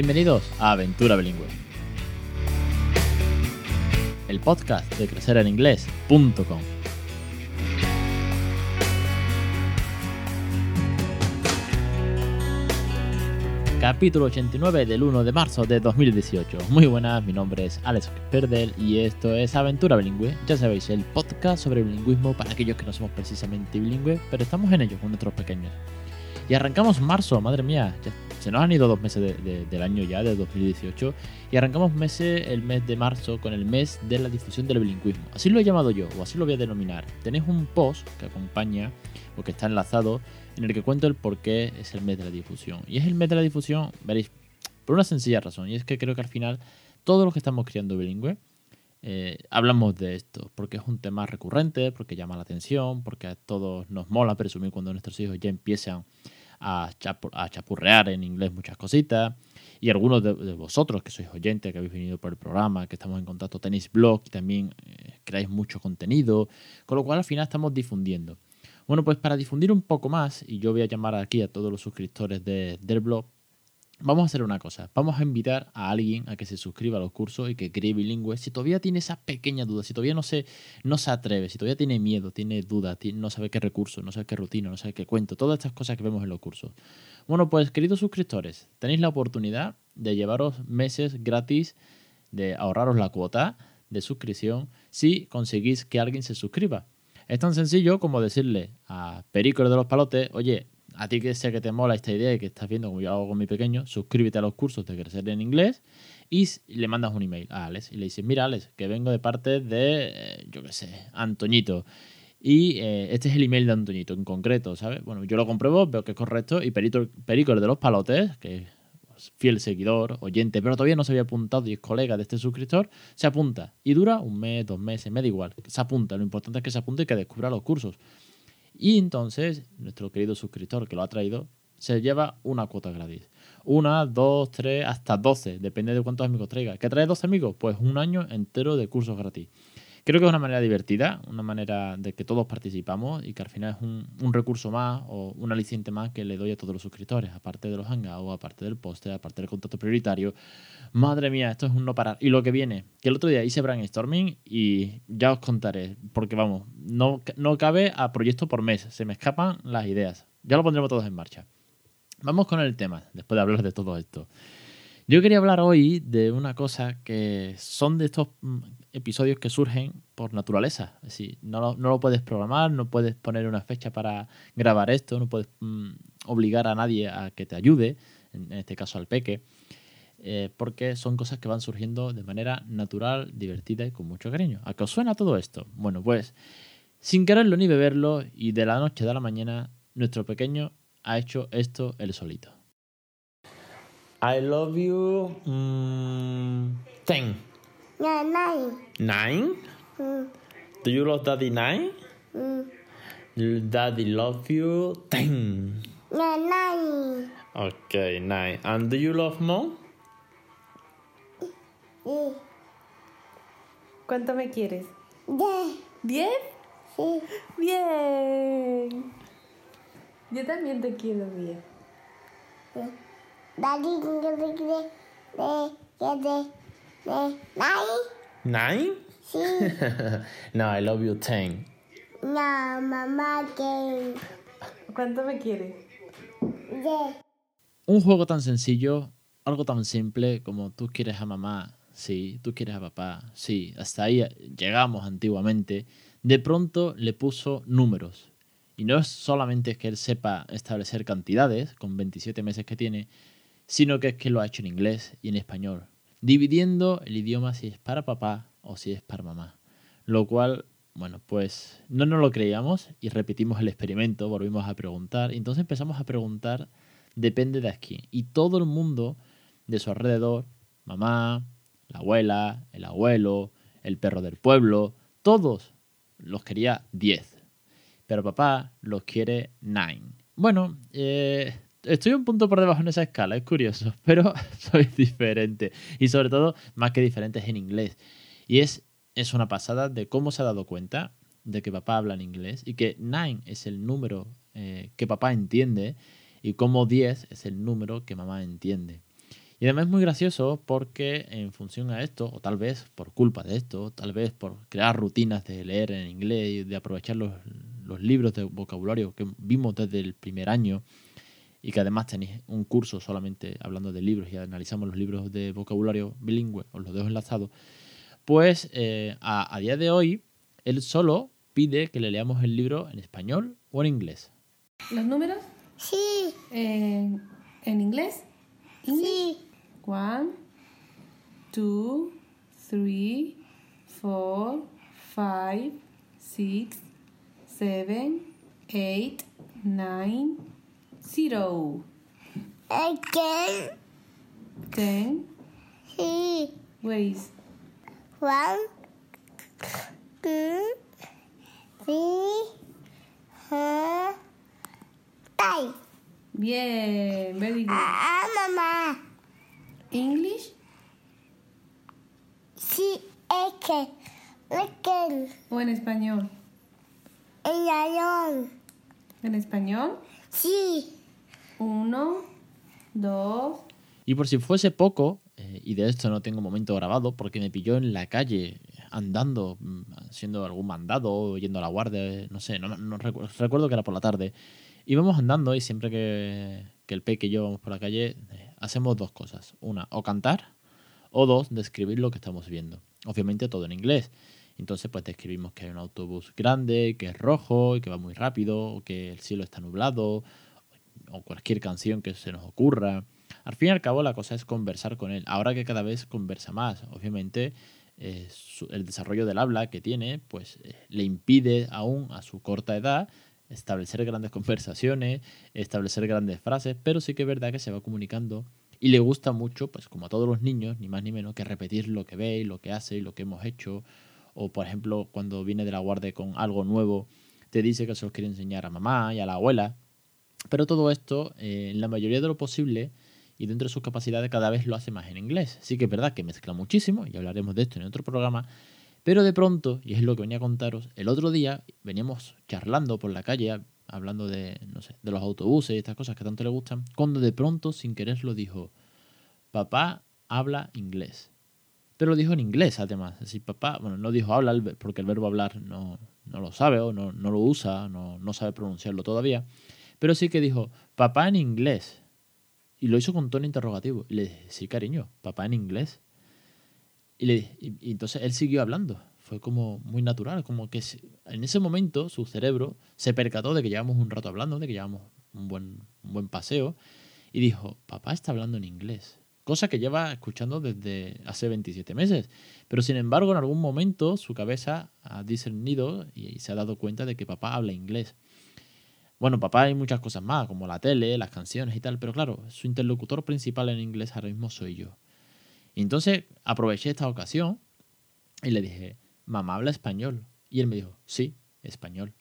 Bienvenidos a Aventura Bilingüe. El podcast de crecereninglés.com. Capítulo 89 del 1 de marzo de 2018. Muy buenas, mi nombre es Alex Perdel y esto es Aventura Bilingüe. Ya sabéis, el podcast sobre bilingüismo para aquellos que no somos precisamente bilingües, pero estamos en ello con nuestros pequeños. Y arrancamos marzo, madre mía, ya se nos han ido dos meses del año ya, de 2018, y arrancamos meses, el mes de marzo con el mes de la difusión del bilingüismo. Así lo he llamado yo, o así lo voy a denominar. Tenéis un post que acompaña, o que está enlazado, en el que cuento el por qué es el mes de la difusión. Y es el mes de la difusión, veréis, por una sencilla razón, y es que creo que al final todos los que estamos criando bilingüe, eh, hablamos de esto, porque es un tema recurrente, porque llama la atención, porque a todos nos mola presumir cuando nuestros hijos ya empiezan a, chapurrear en inglés muchas cositas. Y algunos de, vosotros que sois oyentes, que habéis venido por el programa, que estamos en contacto, tenéis blog también eh, creáis mucho contenido, con lo cual al final estamos difundiendo. Bueno, pues para difundir un poco más, y yo voy a llamar aquí a todos los suscriptores del blog, vamos a hacer una cosa. Vamos a invitar a alguien a que se suscriba a los cursos y que cree bilingüe. Si todavía tiene esa pequeña duda, si todavía no se, no se atreve, si todavía tiene miedo, tiene dudas, no sabe qué recurso, no sabe qué rutina, no sabe qué cuento, todas estas cosas que vemos en los cursos. Bueno, pues queridos suscriptores, tenéis la oportunidad de llevaros meses gratis, de ahorraros la cuota de suscripción si conseguís que alguien se suscriba. Es tan sencillo como decirle a Perico de los Palotes, oye, a ti que sé que te mola esta idea y que estás viendo como yo hago con mi pequeño, suscríbete a los cursos de crecer en inglés y le mandas un email a Alex y le dices, mira Alex, que vengo de parte de, eh, yo qué sé, Antoñito. Y eh, este es el email de Antoñito en concreto, ¿sabes? Bueno, yo lo compruebo, veo que es correcto y Perico, Perico de los Palotes, que fiel seguidor, oyente, pero todavía no se había apuntado y es colega de este suscriptor, se apunta. Y dura un mes, dos meses, me da igual. Se apunta. Lo importante es que se apunte y que descubra los cursos. Y entonces, nuestro querido suscriptor que lo ha traído, se lleva una cuota gratis. Una, dos, tres, hasta doce, depende de cuántos amigos traiga. ¿Qué trae dos amigos? Pues un año entero de cursos gratis. Creo que es una manera divertida, una manera de que todos participamos y que al final es un, recurso más o un aliciente más que le doy a todos los suscriptores, aparte de los hangouts, aparte del póster, aparte del contacto prioritario. Madre mía, esto es un no parar. Y lo que viene, que el otro día hice brainstorming y ya os contaré, porque vamos, no, no cabe a proyecto por mes, se me escapan las ideas. Ya lo pondremos todos en marcha. Vamos con el tema, después de hablar de todo esto. Yo quería hablar hoy de una cosa que son de estos episodios que surgen por naturaleza. Es decir, no lo, no lo puedes programar, no puedes poner una fecha para grabar esto, no puedes mm, obligar a nadie a que te ayude, en, este caso al peque, eh, porque son cosas que van surgiendo de manera natural, divertida y con mucho cariño. ¿A qué os suena todo esto? Bueno, pues sin quererlo ni beberlo y de la noche a la mañana, nuestro pequeño ha hecho esto él solito. I love you. Mm, ten. Nine. Nine. Nine? Mm. Do you love daddy nine? Mm. Daddy love you ten. Nine. Nine. Okay, nine. And do you love mom? ¿Cuánto me quieres? Diez. ¿Diez? Sí. Bien. Yo también te quiero bien. Daddy, de, de, de, nine. Nine? Sí. no, I love you ten. No, mamá, que ¿Cuánto me quieres? diez. Un juego tan sencillo, algo tan simple como tú quieres a mamá, sí, tú quieres a papá, sí, hasta ahí llegamos antiguamente. De pronto le puso números. Y no es solamente que él sepa establecer cantidades, con 27 meses que tiene, sino que es que lo ha hecho en inglés y en español, dividiendo el idioma si es para papá o si es para mamá. Lo cual, bueno, pues no nos lo creíamos y repetimos el experimento, volvimos a preguntar, y entonces empezamos a preguntar, depende de aquí. Y todo el mundo de su alrededor, mamá, la abuela, el abuelo, el perro del pueblo, todos los quería 10. Pero papá los quiere 9. Bueno, eh, estoy un punto por debajo en esa escala, es curioso, pero soy diferente. Y sobre todo, más que diferentes en inglés. Y es, es una pasada de cómo se ha dado cuenta de que papá habla en inglés y que 9 es el número eh, que papá entiende y cómo 10 es el número que mamá entiende. Y además es muy gracioso porque en función a esto, o tal vez por culpa de esto, tal vez por crear rutinas de leer en inglés y de aprovechar los, los libros de vocabulario que vimos desde el primer año, y que además tenéis un curso solamente hablando de libros y analizamos los libros de vocabulario bilingüe, os los dejo enlazados, pues eh, a, a día de hoy él solo pide que le leamos el libro en español o en inglés. ¿Los números? Sí, En, en inglés. sí, One, two, three, four, five, six, seven, eight, nine, zero, again, ten. Ways. One, two, three, four, five. Bien, very good. Ah, mamá. English Sí, es que, o en español. el león. En español. Sí, Uno, dos. Y por si fuese poco, eh, y de esto no tengo momento grabado, porque me pilló en la calle andando, mm, haciendo algún mandado, yendo a la guardia, no sé, no, no recu- recuerdo que era por la tarde. Íbamos andando y siempre que, que el peque y yo vamos por la calle, eh, hacemos dos cosas. Una, o cantar, o dos, describir lo que estamos viendo. Obviamente todo en inglés. Entonces, pues describimos que hay un autobús grande, que es rojo y que va muy rápido, o que el cielo está nublado, o cualquier canción que se nos ocurra. Al fin y al cabo, la cosa es conversar con él. Ahora que cada vez conversa más, obviamente, eh, el desarrollo del habla que tiene, pues eh, le impide aún a su corta edad establecer grandes conversaciones, establecer grandes frases, pero sí que es verdad que se va comunicando y le gusta mucho, pues como a todos los niños, ni más ni menos que repetir lo que ve y lo que hace y lo que hemos hecho. O por ejemplo, cuando viene de la guardia con algo nuevo, te dice que se los quiere enseñar a mamá y a la abuela. Pero todo esto, eh, en la mayoría de lo posible y dentro de sus capacidades, cada vez lo hace más en inglés. Sí que es verdad que mezcla muchísimo, y hablaremos de esto en otro programa, pero de pronto, y es lo que venía a contaros, el otro día veníamos charlando por la calle, hablando de, no sé, de los autobuses y estas cosas que tanto le gustan, cuando de pronto, sin querer, lo dijo, papá habla inglés. Pero lo dijo en inglés, además. Es decir, papá, bueno, no dijo habla, el ver- porque el verbo hablar no, no lo sabe o no, no lo usa, no, no sabe pronunciarlo todavía. Pero sí que dijo, papá en inglés. Y lo hizo con tono interrogativo. Y le dije, sí, cariño, papá en inglés. Y, le y, entonces él siguió hablando. Fue como muy natural, como que en ese momento su cerebro se percató de que llevamos un rato hablando, de que llevamos un buen, un buen paseo. Y dijo, papá está hablando en inglés. Cosa que lleva escuchando desde hace 27 meses. Pero sin embargo, en algún momento su cabeza ha discernido y se ha dado cuenta de que papá habla inglés. Bueno, papá hay muchas cosas más, como la tele, las canciones y tal, pero claro, su interlocutor principal en inglés ahora mismo soy yo. Entonces aproveché esta ocasión y le dije, mamá habla español. Y él me dijo, sí, español.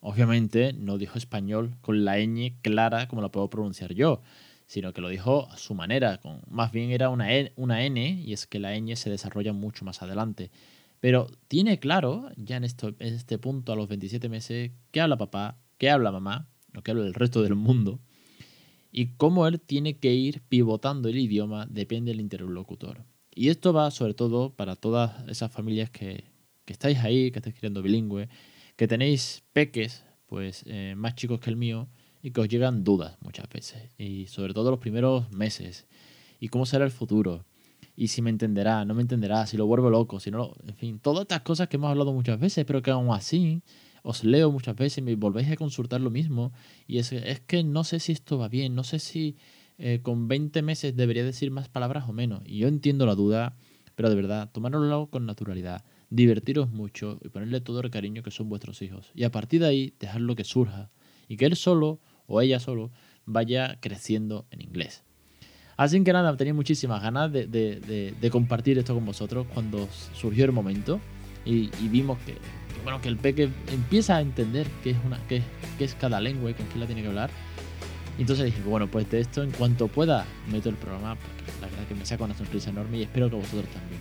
Obviamente no dijo español con la ñ clara como la puedo pronunciar yo, sino que lo dijo a su manera, con, más bien era una, e- una N y es que la ñ se desarrolla mucho más adelante. Pero tiene claro, ya en, esto, en este punto, a los 27 meses, qué habla papá, qué habla mamá, lo que habla el resto del mundo, y cómo él tiene que ir pivotando el idioma depende del interlocutor. Y esto va sobre todo para todas esas familias que, que estáis ahí, que estáis criando bilingüe, que tenéis peques, pues eh, más chicos que el mío, y que os llegan dudas muchas veces, y sobre todo los primeros meses, y cómo será el futuro, y si me entenderá, no me entenderá, si lo vuelvo loco, si no lo... En fin, todas estas cosas que hemos hablado muchas veces, pero que aún así os leo muchas veces y me volvéis a consultar lo mismo, y es, es que no sé si esto va bien, no sé si eh, con 20 meses debería decir más palabras o menos, y yo entiendo la duda, pero de verdad, tomároslo con naturalidad, divertiros mucho y ponerle todo el cariño que son vuestros hijos, y a partir de ahí dejarlo que surja, y que él solo o ella solo vaya creciendo en inglés. Así que nada, tenía muchísimas ganas de, compartir esto con vosotros cuando surgió el momento y, vimos que, bueno, que el peque empieza a entender qué es, cada lengua y con quién la tiene que hablar. Entonces dije, bueno, pues de esto en cuanto pueda meto el programa porque la verdad que me saca una sonrisa enorme y espero que vosotros también.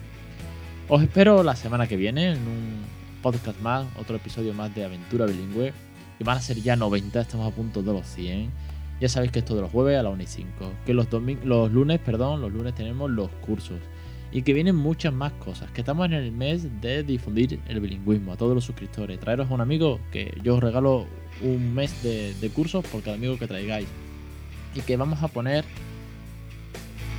Os espero la semana que viene en un podcast más, otro episodio más de Aventura Bilingüe, que van a ser ya 90, estamos a punto de los 100. Ya sabéis que es todos los jueves a las 1 y 5. Que los, los lunes, perdón, los lunes tenemos los cursos. Y que vienen muchas más cosas. Que estamos en el mes de difundir el bilingüismo a todos los suscriptores. Traeros a un amigo que yo os regalo un mes de, de cursos por cada amigo que traigáis. Y que vamos a poner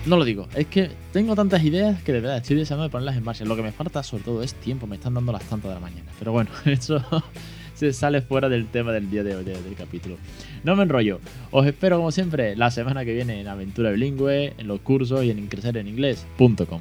no lo digo, es que tengo tantas ideas que de verdad estoy deseando de ponerlas en marcha. Lo que me falta sobre todo es tiempo, me están dando las tantas de la mañana. Pero bueno, eso sale fuera del tema del día de hoy, de- del capítulo. No me enrollo. Os espero como siempre la semana que viene en Aventura Bilingüe, en los cursos y en ingresareninglés.com.